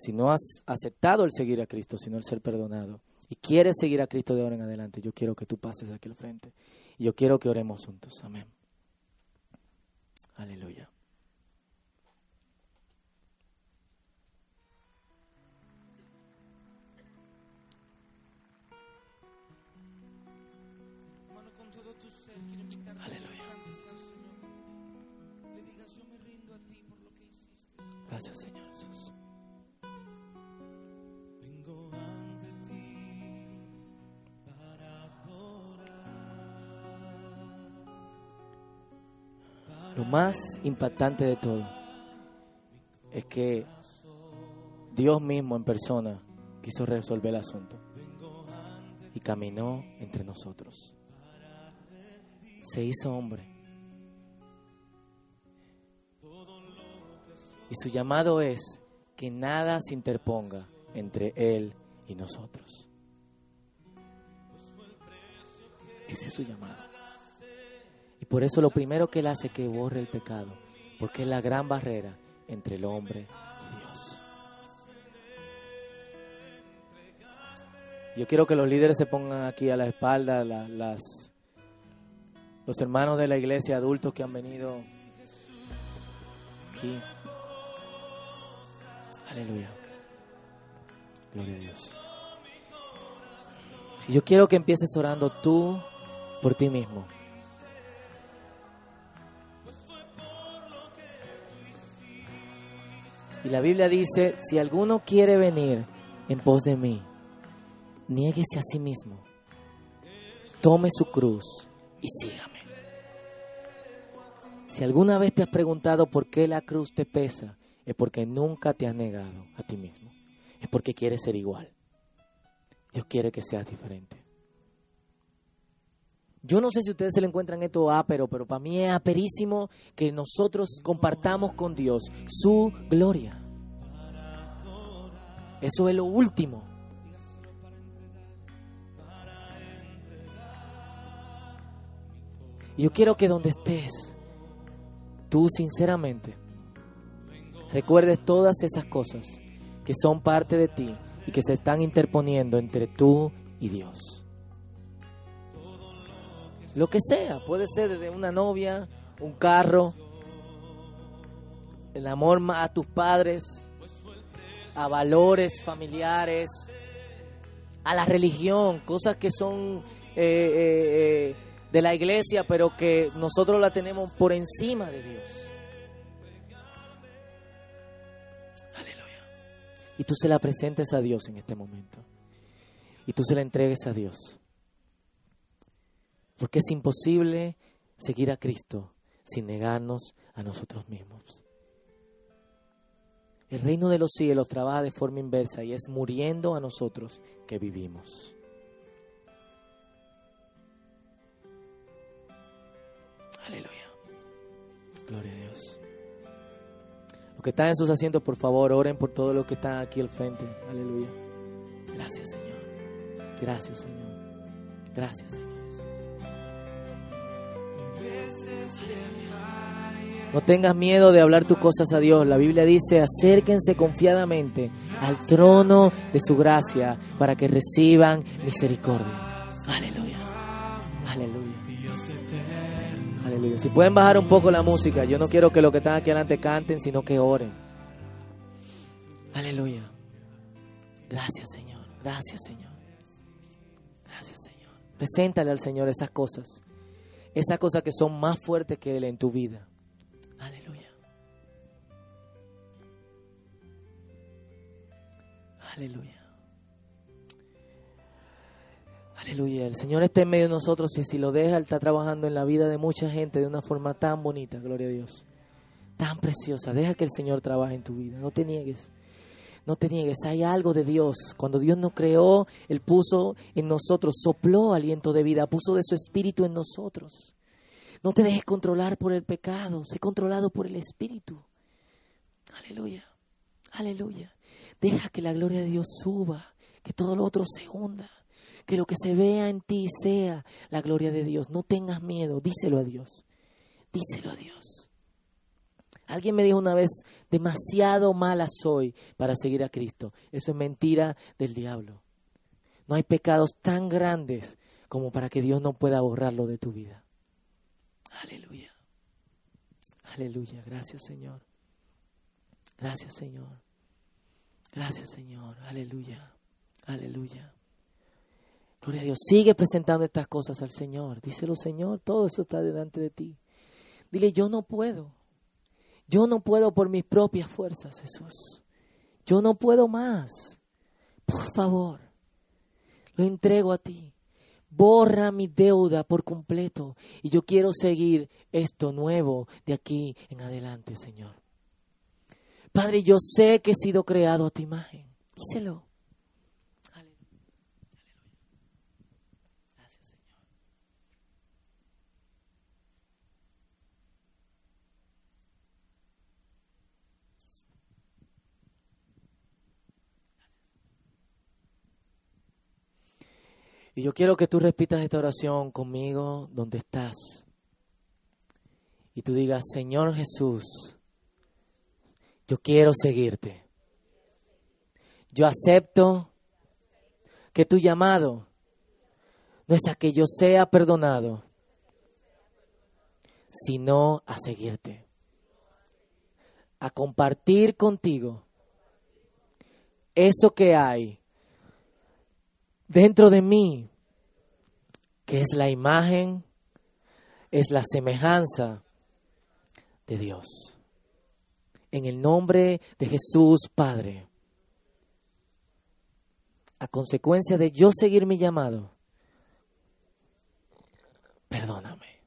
si no has aceptado el seguir a Cristo, sino el ser perdonado, y quieres seguir a Cristo de ahora en adelante, yo quiero que tú pases aquí al frente. Y yo quiero que oremos juntos. Amén. Aleluya. Hermano, con todo Lo más impactante de todo es que Dios mismo en persona quiso resolver el asunto y caminó entre nosotros. Se hizo hombre. Y su llamado es que nada se interponga entre Él y nosotros. Ese es su llamado. Por eso lo primero que Él hace es que borre el pecado, porque es la gran barrera entre el hombre y Dios. Yo quiero que los líderes se pongan aquí a la espalda, la- las, los hermanos de la iglesia, adultos que han venido aquí. Aleluya. Gloria a Dios. Yo quiero que empieces orando tú por ti mismo. Y la Biblia dice, si alguno quiere venir en pos de mí, niéguese a sí mismo, tome su cruz y sígame. Si alguna vez te has preguntado por qué la cruz te pesa, es porque nunca te has negado a ti mismo. Es porque quieres ser igual. Dios quiere que seas diferente. Yo no sé si ustedes se le encuentran esto ápero, pero para mí es aperísimo que nosotros compartamos con Dios su gloria. Eso es lo último. Yo quiero que donde estés, tú sinceramente, recuerdes todas esas cosas que son parte de ti y que se están interponiendo entre tú y Dios. Lo que sea, puede ser desde una novia, un carro, el amor a tus padres, a valores familiares, a la religión, cosas que son eh, eh, eh, de la iglesia, pero que nosotros la tenemos por encima de Dios. Aleluya. Y tú se la presentes a Dios en este momento. Y tú se la entregues a Dios. Porque es imposible seguir a Cristo sin negarnos a nosotros mismos. El reino de los cielos trabaja de forma inversa y es muriendo a nosotros que vivimos. Aleluya. Gloria a Dios. Los que están en sus asientos, por favor, oren por todos los que están aquí al frente. Aleluya. Gracias, Señor. Gracias, Señor. Gracias, Señor. No tengas miedo de hablar tus cosas a Dios. La Biblia dice, acérquense confiadamente al trono de su gracia para que reciban misericordia. Aleluya. Aleluya. Aleluya. Si pueden bajar un poco la música, yo no quiero que los que están aquí adelante canten, sino que oren. Aleluya. Gracias, Señor. Gracias, Señor. Gracias, Señor. Preséntale al Señor esas cosas. Esas cosas que son más fuertes que Él en tu vida. Aleluya. Aleluya. Aleluya. El Señor está en medio de nosotros y si lo deja, Él está trabajando en la vida de mucha gente de una forma tan bonita, gloria a Dios. Tan preciosa. Deja que el Señor trabaje en tu vida. No te niegues. No te niegues. Hay algo de Dios. Cuando Dios nos creó, Él puso en nosotros, sopló aliento de vida, puso de su espíritu en nosotros. No te dejes controlar por el pecado, sé controlado por el Espíritu. Aleluya, aleluya. Deja que la gloria de Dios suba, que todo lo otro se hunda, que lo que se vea en ti sea la gloria de Dios. No tengas miedo, díselo a Dios, díselo a Dios. Alguien me dijo una vez, demasiado mala soy para seguir a Cristo. Eso es mentira del diablo. No hay pecados tan grandes como para que Dios no pueda borrarlo de tu vida. Aleluya. Aleluya. Gracias Señor. Gracias Señor. Gracias Señor. Aleluya. Aleluya. Gloria a Dios. Sigue presentando estas cosas al Señor. Díselo Señor, todo eso está delante de ti. Dile, yo no puedo. Yo no puedo por mis propias fuerzas, Jesús. Yo no puedo más. Por favor, lo entrego a ti. Borra mi deuda por completo. Y yo quiero seguir esto nuevo de aquí en adelante, Señor. Padre, yo sé que he sido creado a tu imagen. Díselo. Aleluya. Gracias, Señor. Y yo quiero que tú repitas esta oración conmigo donde estás. Y tú digas, Señor Jesús, yo quiero seguirte. Yo acepto que tu llamado no es a que yo sea perdonado, sino a seguirte, a compartir contigo eso que hay dentro de mí, que es la imagen, es la semejanza de Dios. En el nombre de Jesús, Padre, a consecuencia de yo seguir mi llamado, perdóname.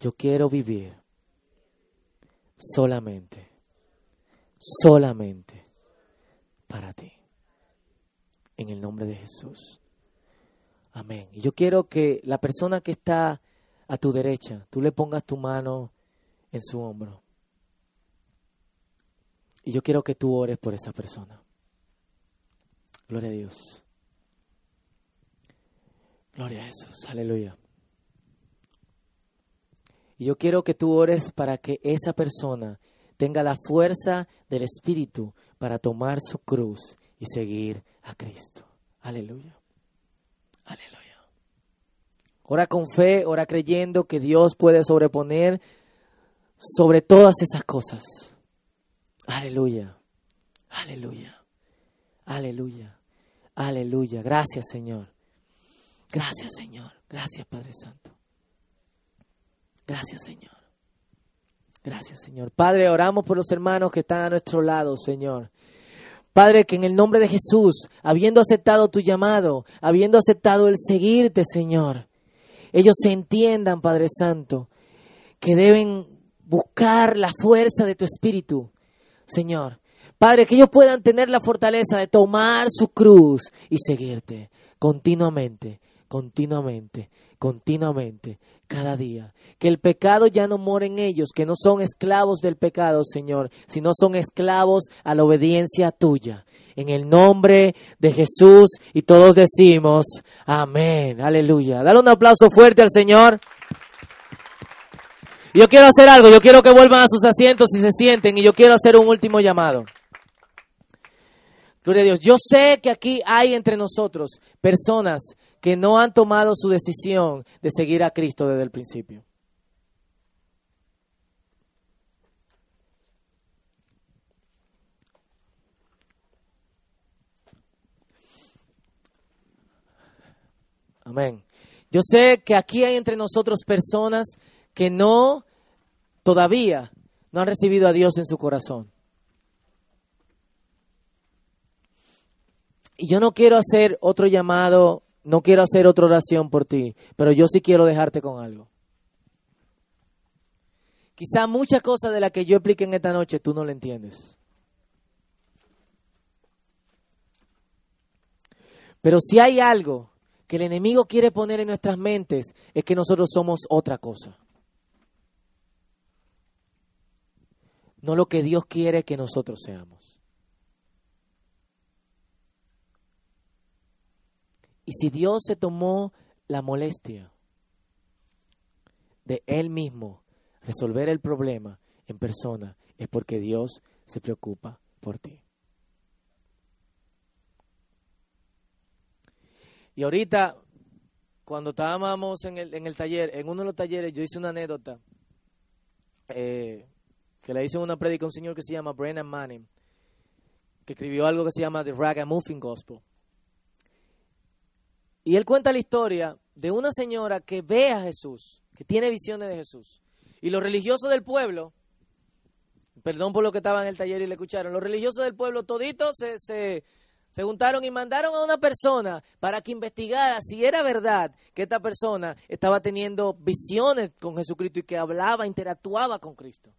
Yo quiero vivir solamente, solamente para ti en el nombre de Jesús. Amén. Y yo quiero que la persona que está a tu derecha, tú le pongas tu mano en su hombro. Y yo quiero que tú ores por esa persona. Gloria a Dios. Gloria a Jesús. Aleluya. Y yo quiero que tú ores para que esa persona tenga la fuerza del Espíritu para tomar su cruz y seguir a Cristo. Aleluya. Aleluya. Ora con fe, ora creyendo que Dios puede sobreponer sobre todas esas cosas. Aleluya. Aleluya. Aleluya. Aleluya. Gracias, Señor. Gracias, Señor. Gracias, Padre Santo. Gracias, Señor. Gracias, Señor. Padre, oramos por los hermanos que están a nuestro lado, Señor. Padre, que en el nombre de Jesús, habiendo aceptado tu llamado, habiendo aceptado el seguirte, Señor, ellos se entiendan, Padre Santo, que deben buscar la fuerza de tu Espíritu, Señor. Padre, que ellos puedan tener la fortaleza de tomar su cruz y seguirte continuamente, continuamente, continuamente, cada día. Que el pecado ya no mora en ellos, que no son esclavos del pecado, Señor, sino son esclavos a la obediencia tuya. En el nombre de Jesús y todos decimos, amén, aleluya. Dale un aplauso fuerte al Señor. Yo quiero hacer algo, yo quiero que vuelvan a sus asientos y se sienten y yo quiero hacer un último llamado. Gloria a Dios. Yo sé que aquí hay entre nosotros personas que no han tomado su decisión de seguir a Cristo desde el principio. Amén. Yo sé que aquí hay entre nosotros personas que no todavía no han recibido a Dios en su corazón. Y yo no quiero hacer otro llamado, no quiero hacer otra oración por ti, pero yo sí quiero dejarte con algo. Quizá muchas cosas de las que yo expliqué en esta noche tú no lo entiendes. Pero si hay algo que el enemigo quiere poner en nuestras mentes, es que nosotros somos otra cosa. No lo que Dios quiere que nosotros seamos. Y si Dios se tomó la molestia de Él mismo resolver el problema en persona, es porque Dios se preocupa por ti. Y ahorita, cuando estábamos en el, en el taller, en uno de los talleres, yo hice una anécdota eh, que le hice una predica a un señor que se llama Brennan Manning, que escribió algo que se llama The Ragamuffin Gospel. Y él cuenta la historia de una señora que ve a Jesús, que tiene visiones de Jesús. Y los religiosos del pueblo, perdón por lo que estaban en el taller y le escucharon, los religiosos del pueblo toditos se, se, se juntaron y mandaron a una persona para que investigara si era verdad que esta persona estaba teniendo visiones con Jesucristo y que hablaba, interactuaba con Cristo.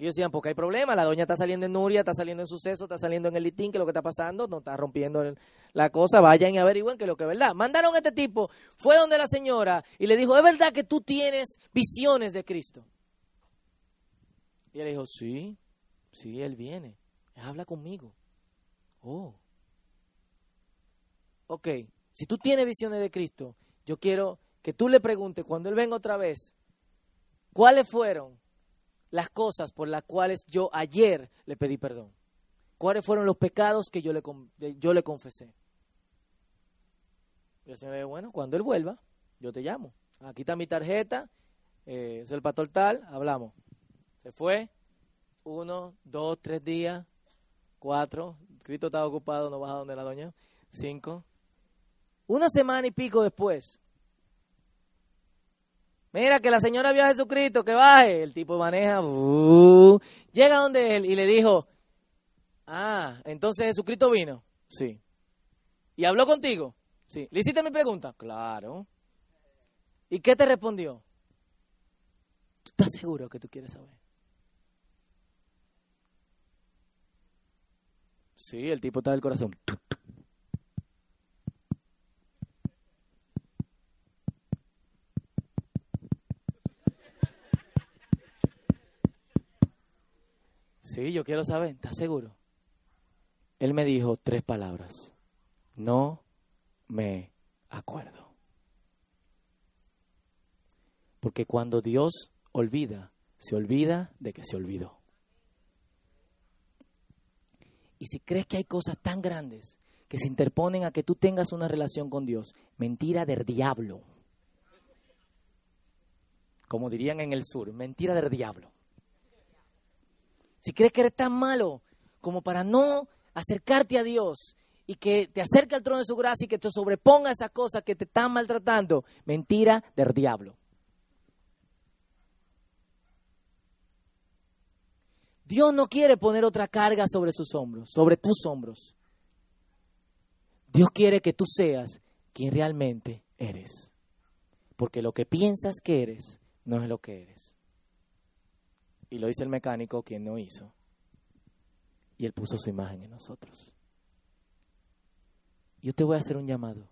Y decían, porque hay problema, la doña está saliendo en Nuria, está saliendo en Suceso, está saliendo en el Litín, que es lo que está pasando, no está rompiendo el- la cosa, vayan y averigüen que lo que es verdad. Mandaron a este tipo, fue donde la señora y le dijo, ¿es verdad que tú tienes visiones de Cristo? Y él dijo, sí, sí, él viene, habla conmigo. Oh. Ok, si tú tienes visiones de Cristo, yo quiero que tú le preguntes cuando él venga otra vez, ¿cuáles fueron las cosas por las cuales yo ayer le pedí perdón? ¿Cuáles fueron los pecados que yo le, yo le confesé? Y el Señor le dijo, bueno, cuando Él vuelva, yo te llamo. Aquí está mi tarjeta, eh, es el pastor tal, hablamos. Se fue, uno, dos, tres días, cuatro, Cristo estaba ocupado, no baja donde la doña, cinco. Una semana y pico después, Mira que la señora vio a Jesucristo, que baje. El tipo maneja, uh, llega donde él y le dijo, ah, entonces Jesucristo vino. Sí. ¿Y habló contigo? Sí. ¿Le hiciste mi pregunta? Claro. ¿Y qué te respondió? ¿Tú estás seguro que tú quieres saber? Sí, el tipo está del corazón. Sí, yo quiero saber, ¿estás seguro? Él me dijo tres palabras. No me acuerdo. Porque cuando Dios olvida, se olvida de que se olvidó. Y si crees que hay cosas tan grandes que se interponen a que tú tengas una relación con Dios, mentira del diablo. Como dirían en el sur, mentira del diablo. Si crees que eres tan malo como para no acercarte a Dios y que te acerque al trono de su gracia y que te sobreponga esas cosas que te están maltratando, mentira del diablo. Dios no quiere poner otra carga sobre sus hombros, sobre tus hombros. Dios quiere que tú seas quien realmente eres. Porque lo que piensas que eres no es lo que eres. Y lo dice el mecánico quien no hizo. Y él puso su imagen en nosotros. Yo te voy a hacer un llamado.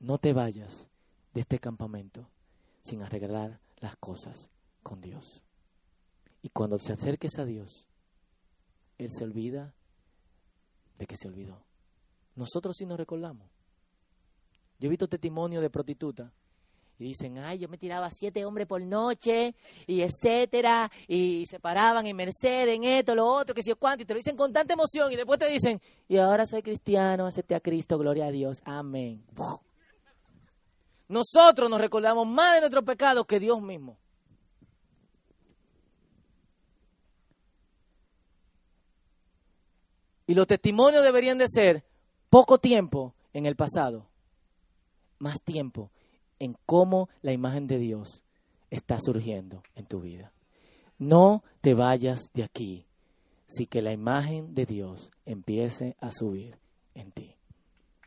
No te vayas de este campamento sin arreglar las cosas con Dios. Y cuando te acerques a Dios, Él se olvida de que se olvidó. Nosotros sí nos recordamos. Yo he visto testimonio de prostituta y dicen, ay, yo me tiraba siete hombres por noche y etcétera, y se paraban en Mercedes, en esto, lo otro, que si yo cuánto, y te lo dicen con tanta emoción y después te dicen, y ahora soy cristiano, acepté a Cristo, gloria a Dios, amén. Nosotros nos recordamos más de nuestros pecados que Dios mismo. Y los testimonios deberían de ser poco tiempo en el pasado, más tiempo en cómo la imagen de Dios está surgiendo en tu vida. No te vayas de aquí si que la imagen de Dios empiece a subir en ti.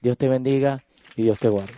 Dios te bendiga y Dios te guarde.